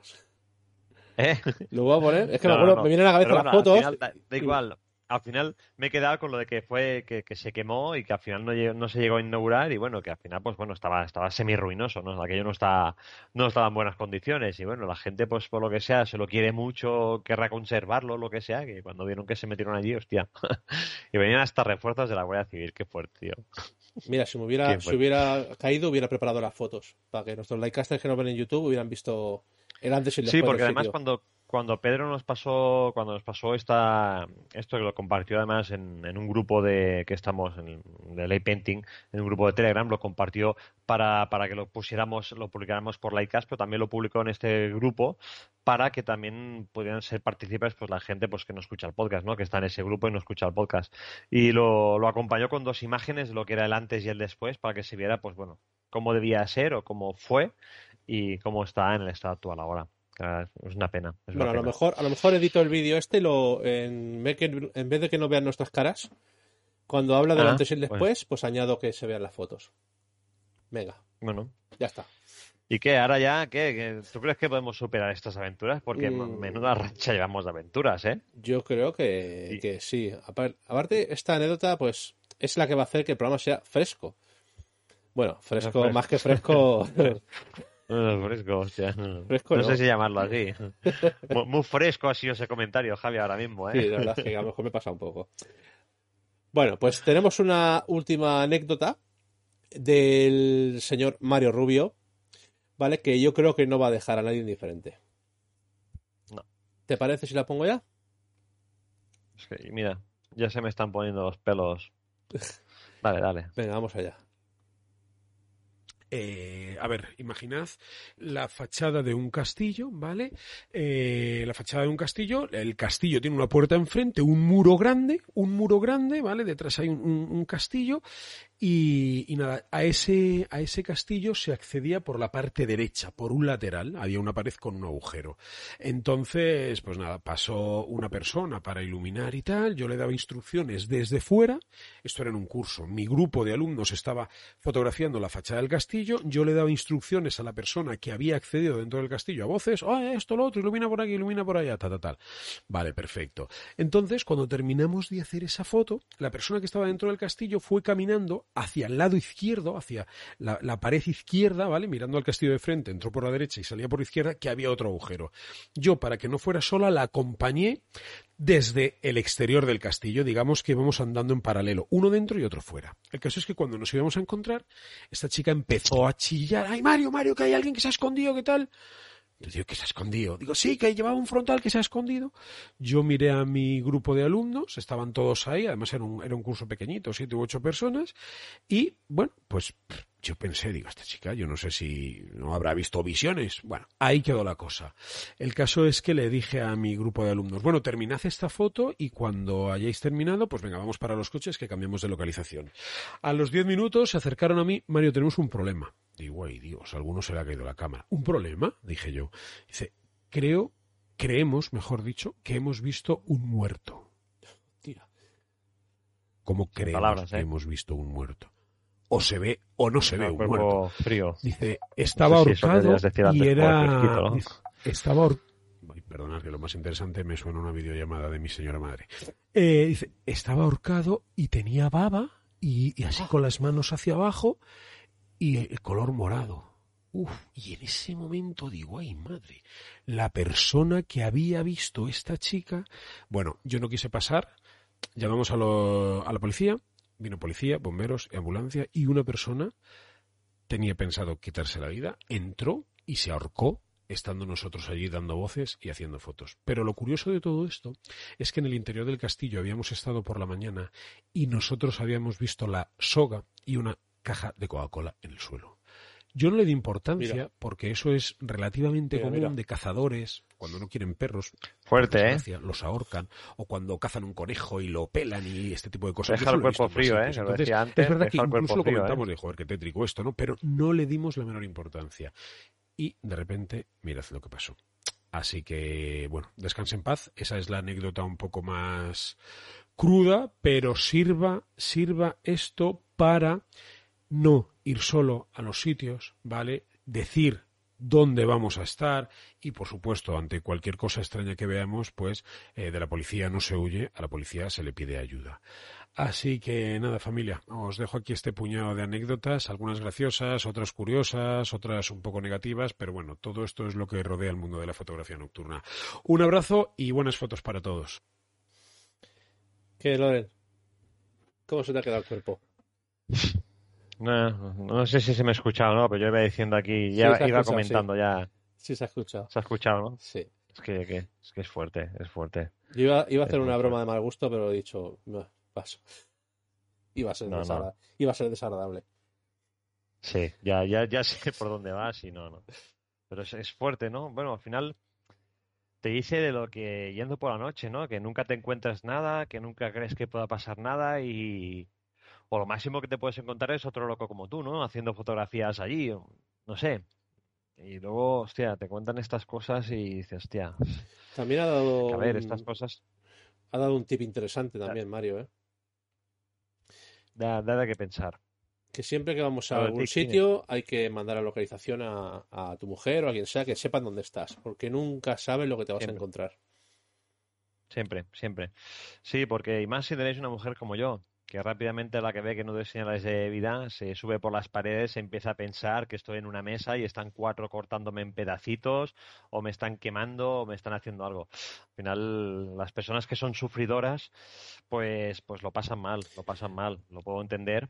¿Eh? Lo voy a poner. Es que No, me, acuerdo- no, me vienen a la cabeza las fotos. da igual. Al final me he quedado con lo de que fue que, que se quemó y que al final no, no se llegó a inaugurar y bueno, que al final pues bueno, estaba estaba semi ruinoso, ¿no? Aquello no está no estaba en buenas condiciones y bueno, la gente pues por lo que sea se lo quiere mucho, querrá conservarlo, lo que sea, que cuando vieron que se metieron allí, hostia. y venían hasta refuerzos de la Guardia Civil, qué fuerte, tío. Mira, si me hubiera, ¿Quién si hubiera caído, hubiera preparado las fotos. Para que nuestros likecasters que nos ven en YouTube hubieran visto antes y Sí, porque además cuando, cuando Pedro nos pasó, cuando nos pasó esta, esto que lo compartió además en, en un grupo de que estamos en, de Lay Painting, en un grupo de Telegram, lo compartió para, para que lo pusiéramos, lo publicáramos por Lightcast, pero también lo publicó en este grupo para que también pudieran ser partícipes pues la gente pues que no escucha el podcast, ¿no? Que está en ese grupo y no escucha el podcast. Y lo, lo acompañó con dos imágenes de lo que era el antes y el después para que se viera pues bueno, cómo debía ser o cómo fue y cómo está en el estado actual ahora. Es una pena. es una Bueno, a lo mejor, a lo mejor edito el vídeo este y lo en, en vez de que no vean nuestras caras, cuando habla del Ah, antes y el pues. después, pues añado que se vean las fotos. Venga, Bueno. ya está. ¿Y qué? Ahora ya, ¿qué? ¿Tú crees que podemos superar estas aventuras? Porque Mm. menuda racha llevamos de aventuras, ¿eh? Yo creo que, Sí. que sí. Apar- Aparte, esta anécdota, pues, es la que va a hacer que el programa sea fresco. Bueno, fresco, fresco. más que fresco. Fresco, hostia. Fresco no no. sé si llamarlo así. Mu- Muy fresco ha sido ese comentario, Javi, ahora mismo, ¿eh? Sí, la verdad es que a lo mejor me pasa un poco. Bueno, pues tenemos una última anécdota del señor Mario Rubio, ¿vale? Que yo creo que no va a dejar a nadie indiferente. No. ¿Te parece si la pongo ya? Es que, mira, ya se me están poniendo los pelos. Dale, dale. Venga, vamos allá. Eh, a ver, imaginad la fachada de un castillo, ¿vale? Eh, la fachada de un castillo, el castillo tiene una puerta enfrente, un muro grande, un muro grande, ¿vale? Detrás hay un, castillo y, y nada, a ese, a ese castillo se accedía por la parte derecha, por un lateral, había una pared con un agujero. Entonces, pues nada, pasó una persona para iluminar y tal, yo le daba instrucciones desde fuera, esto era en un curso, mi grupo de alumnos estaba fotografiando la fachada del castillo, yo le daba instrucciones a la persona que había accedido dentro del castillo a voces, oh, esto, lo otro, ilumina por aquí, ilumina por allá, tal, tal, tal. Vale, perfecto. Entonces, cuando terminamos de hacer esa foto, la persona que estaba dentro del castillo fue caminando hacia el lado izquierdo, hacia la, pared izquierda, ¿vale? Mirando al castillo de frente, entró por la derecha y salía por la izquierda, que había otro agujero. Yo, para que no fuera sola, la acompañé desde el exterior del castillo, digamos que íbamos andando en paralelo, uno dentro y otro fuera. El caso es que cuando nos íbamos a encontrar, esta chica empezó a chillar, ¡ay Mario, Mario, que hay alguien que se ha escondido, qué tal! Yo digo, ¿que se ha escondido? Digo, sí, que llevaba un frontal que se ha escondido. Yo miré a mi grupo de alumnos, estaban todos ahí, además era un, era un curso pequeñito, siete u ocho personas, y bueno, pues yo pensé, digo, esta chica, yo no sé si no habrá visto visiones. Bueno, ahí quedó la cosa. El caso es que le dije a mi grupo de alumnos, bueno, terminad esta foto y cuando hayáis terminado, pues venga, vamos para los coches que cambiamos de localización. A los diez minutos se acercaron a mí, Mario, tenemos un problema. Digo, ay Dios, a alguno se le ha caído la cámara. ¿Un problema? Dije yo. Dice, creo, creemos, mejor dicho, que hemos visto un muerto. Tira. ¿Cómo creemos palabras, que ¿eh? hemos visto un muerto? O se ve o no se ve un muerto. frío. Dice, estaba No sé si eso ahorcado y era... fresquito, ¿no? dice, estaba ahorcado... Perdonad que lo más interesante me suena una videollamada de mi señora madre. Eh, dice, estaba ahorcado y tenía baba y, y así con las manos hacia abajo y el color morado. Uf, y en ese momento digo, ay madre, la persona que había visto esta chica, bueno, yo no quise pasar, llamamos a, lo- a la policía, vino policía, bomberos, ambulancia y una persona tenía pensado quitarse la vida, entró y se ahorcó estando nosotros allí dando voces y haciendo fotos. Pero lo curioso de todo esto es que en el interior del castillo habíamos estado por la mañana y nosotros habíamos visto la soga y una caja de Coca-Cola en el suelo. Yo no le di importancia Mira. porque eso es relativamente Mira, común mira. de cazadores, cuando no quieren perros, Fuerte, ¿eh? los ahorcan, o cuando cazan un conejo y lo pelan y este tipo de cosas. Deja el cuerpo frío, ¿eh? lo decía antes, es verdad que incluso lo frío, ¿eh? comentamos de, joder, qué tétrico esto, ¿no? Pero no le dimos la menor importancia. Y de repente, mirad lo que pasó. Así que, bueno, descanse en paz. Esa es la anécdota un poco más cruda, pero sirva, sirva esto para no ir solo a los sitios, ¿vale? decir dónde vamos a estar y, por supuesto, ante cualquier cosa extraña que veamos, pues eh, de la policía no se huye, a la policía se le pide ayuda. Así que nada, familia, os dejo aquí este puñado de anécdotas, algunas graciosas, otras curiosas, otras un poco negativas, pero bueno, todo esto es lo que rodea el mundo de la fotografía nocturna. Un abrazo y buenas fotos para todos. ¿Qué, Loren? ¿Cómo se te ha quedado el cuerpo? No, no sé si se me ha escuchado, ¿no? Pero yo iba diciendo aquí, ya iba comentando ya. Sí, se ha escuchado. Se ha escuchado, ¿no? Sí. Es que, es, que es fuerte, es fuerte. Yo iba, iba a hacer una broma de mal gusto, pero he dicho, no, paso. Iba a ser, desagradable. Iba a ser desagradable. Sí, ya, ya, ya sé por dónde vas y no, no. Pero es, es fuerte, ¿no? Bueno, al final te dice de lo que yendo por la noche, ¿no? Que nunca te encuentras nada, que nunca crees que pueda pasar nada y, o lo máximo que te puedes encontrar es otro loco como tú, ¿no? Haciendo fotografías allí, no sé. Y luego, hostia, te cuentan estas cosas y dices, hostia. También ha dado. A ver, estas cosas. Ha dado un tip interesante también, Mario, ¿eh? Da, da qué pensar. Que siempre que vamos a, algún sitio hay que mandar la localización a, a, tu mujer o a quien sea que sepan dónde estás, porque nunca sabes lo que te vas a encontrar. Siempre, siempre. Sí, porque y más si tenéis una mujer como yo, que rápidamente la que ve que no doy señales de vida se sube por las paredes, empieza a pensar que estoy en una mesa y están cuatro cortándome en pedacitos o me están quemando o me están haciendo algo. Al final, las personas que son sufridoras, pues, pues lo pasan mal, lo pasan mal, lo puedo entender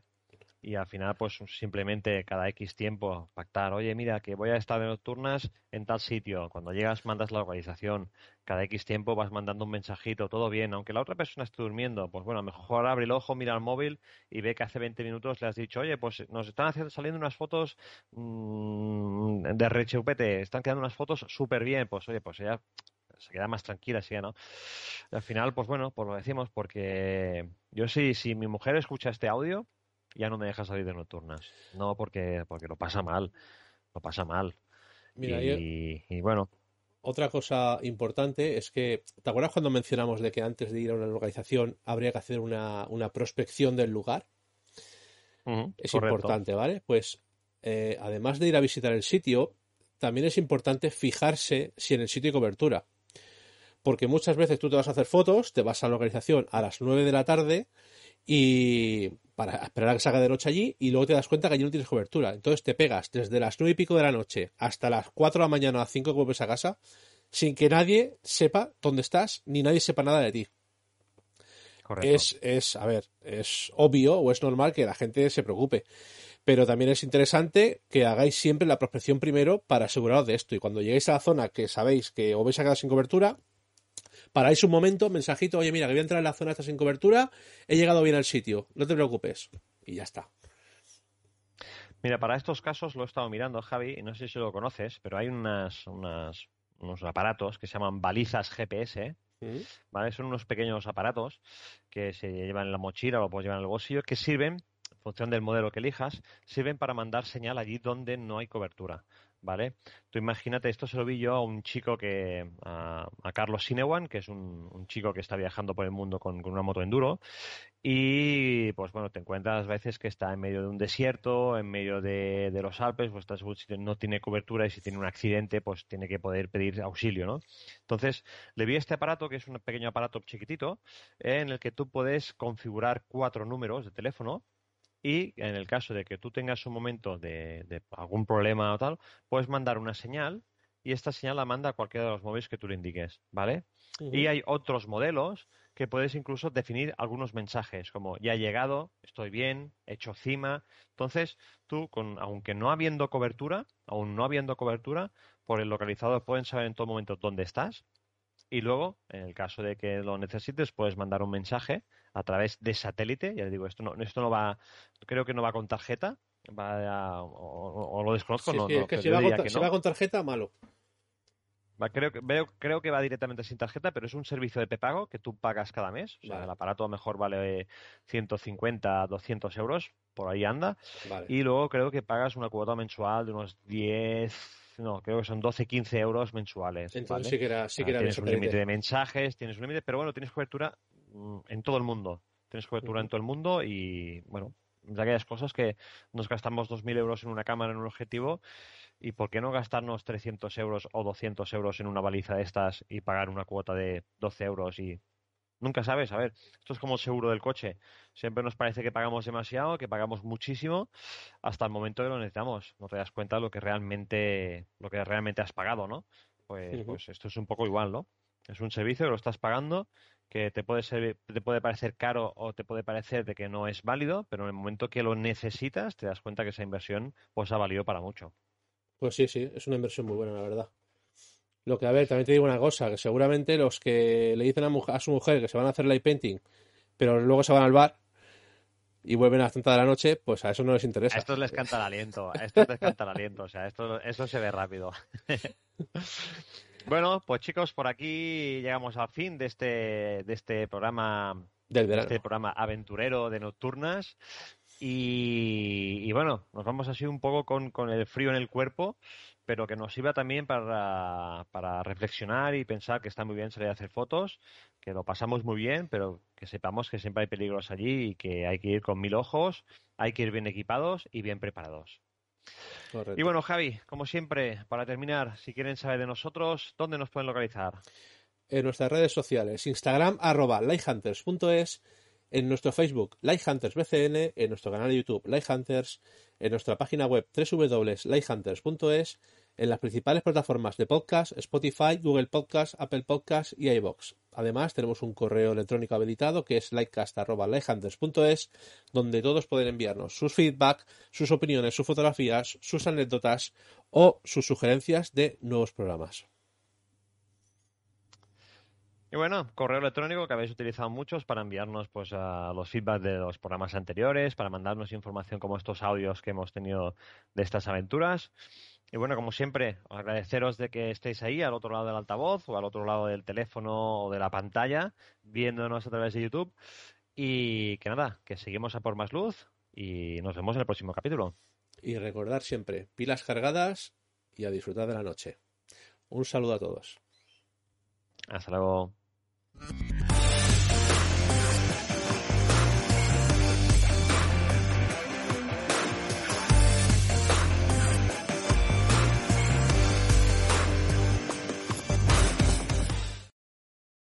y al final pues simplemente cada X tiempo pactar, oye mira que voy a estar de nocturnas en tal sitio, cuando llegas mandas la localización, cada X tiempo vas mandando un mensajito, todo bien, aunque la otra persona esté durmiendo, pues bueno, mejor abre el ojo, mira el móvil y ve que hace 20 minutos le has dicho, oye pues nos están haciendo, saliendo unas fotos mmm, de RHVT, están quedando unas fotos súper bien, pues oye pues ella se queda más tranquila, sí, ¿no? al final, pues bueno, pues lo decimos porque yo sí, si mi mujer escucha este audio, ya no me deja salir de nocturnas. No porque, porque lo pasa mal, lo pasa mal. y, bueno. Otra cosa importante es que, ¿te acuerdas cuando mencionamos de que antes de ir a una localización habría que hacer una, prospección del lugar? es importante, ¿vale? Pues eh, además de ir a visitar el sitio, también es importante fijarse si en el sitio hay cobertura. Porque muchas veces tú te vas a hacer fotos, te vas a la localización a las 9 de la tarde y para esperar a que salga de noche allí y luego te das cuenta que allí no tienes cobertura. Entonces te pegas desde las nueve y pico de la noche hasta las cuatro de la mañana a las cinco que vuelves a casa sin que nadie sepa dónde estás ni nadie sepa nada de ti. Correcto. Es, es, a ver, es obvio o es normal que la gente se preocupe. Pero también es interesante que hagáis siempre la prospección primero para aseguraros de esto. Y cuando lleguéis a la zona que sabéis que os vais a quedar sin cobertura, paráis un momento, mensajito, oye, mira, que voy a entrar en la zona esta sin cobertura, he llegado bien al sitio, no te preocupes. Y ya está. Mira, para estos casos lo he estado mirando, Javi, y no sé si lo conoces, pero hay unas, unos aparatos que se llaman balizas GPS, mm. ¿vale? Son unos pequeños aparatos que se llevan en la mochila o puedes llevar en el bolsillo, que sirven, en función del modelo que elijas, sirven para mandar señal allí donde no hay cobertura. ¿Vale? Tú imagínate, esto se lo vi yo a un chico que, a, Carlos Sinewan, que es un, chico que está viajando por el mundo con, una moto enduro, y pues bueno, te encuentras veces que está en medio de un desierto, en medio de, los Alpes, pues no tiene cobertura y si tiene un accidente, pues tiene que poder pedir auxilio, ¿no? Entonces, le vi este aparato, que es un pequeño aparato chiquitito, en el que tú puedes configurar cuatro números de teléfono y en el caso de que tú tengas un momento de, algún problema o tal, puedes mandar una señal y esta señal la manda a cualquiera de los móviles que tú le indiques, ¿vale? Y hay otros modelos que puedes incluso definir algunos mensajes, como ya he llegado, estoy bien, he hecho cima. Entonces, tú, con, aunque no habiendo cobertura, aún no habiendo cobertura, por el localizador pueden saber en todo momento dónde estás. Y luego, en el caso de que lo necesites, puedes mandar un mensaje a través de satélite. Ya le digo, esto no, esto no va, creo que no va con tarjeta, va o, lo desconozco. no, es que si, va con, va con, tarjeta, malo. creo, que, creo que va directamente sin tarjeta, pero es un servicio de prepago que tú pagas cada mes. O sea, el aparato a lo mejor vale 150, 200 euros, por ahí anda. Y luego creo que pagas una cuota mensual de unos 10, no, creo que son 12, 15 euros mensuales. Entonces sí que era, sí que era Tienes un límite de mensajes, tienes un límite, pero bueno, tienes cobertura Mm, en todo el mundo. Tienes cobertura en todo el mundo y, bueno, de aquellas cosas que nos gastamos 2.000 euros en una cámara, en un objetivo, y ¿por qué no gastarnos 300 euros o 200 euros en una baliza de estas y pagar una cuota de 12 euros y Nunca sabes, a ver, esto es como el seguro del coche. Siempre nos parece que pagamos demasiado, que pagamos muchísimo, hasta el momento que lo necesitamos. No te das cuenta de lo que realmente, lo que realmente has pagado, ¿no? Pues, pues esto es un poco igual, ¿no? Es un servicio que lo estás pagando, que te puede ser, te puede parecer caro o te puede parecer de que no es válido, pero en el momento que lo necesitas, te das cuenta que esa inversión pues ha valido para mucho. Pues sí, sí, es una inversión muy buena, la verdad. Lo que, a ver, también te digo una cosa, que seguramente los que le dicen a, su mujer que se van a hacer light painting, pero luego se van al bar y vuelven a las 30 de la noche, pues a eso no les interesa. A estos les canta el aliento, a estos les canta el aliento, o sea, esto, eso se ve rápido. bueno, pues chicos, por aquí llegamos al fin de este, de este programa del verano. este programa aventurero de nocturnas. Y, bueno, nos vamos así un poco con, con el frío en el cuerpo pero que nos sirva también para, para, reflexionar y pensar que está muy bien salir a hacer fotos, que lo pasamos muy bien, pero que sepamos que siempre hay peligros allí y que hay que ir con mil ojos, hay que ir bien equipados y bien preparados. Y bueno, Javi, como siempre, para terminar, si quieren saber de nosotros, ¿dónde nos pueden localizar? En nuestras redes sociales, Instagram, arroba lighthunters.es, en nuestro Facebook, lighthuntersbcn, en nuestro canal de YouTube, Lighthunters, en nuestra página web www.lighthunters.es en las principales plataformas de podcast, Spotify, Google Podcast, Apple Podcast y iBox. Además, tenemos un correo electrónico habilitado que es lightcast.lighthunters.es, donde todos pueden enviarnos sus feedback, sus opiniones, sus fotografías, sus anécdotas o sus sugerencias de nuevos programas. Y bueno, correo electrónico que habéis utilizado muchos para enviarnos pues a los feedbacks de los programas anteriores, para mandarnos información como estos audios que hemos tenido de estas aventuras. Y bueno, como siempre, agradeceros de que estéis ahí al otro lado del altavoz o al otro lado del teléfono o de la pantalla, viéndonos a través de YouTube. Y que nada, que seguimos a por más luz y nos vemos en el próximo capítulo. Y recordar siempre, pilas cargadas y a disfrutar de la noche. Un saludo a todos. Hasta luego.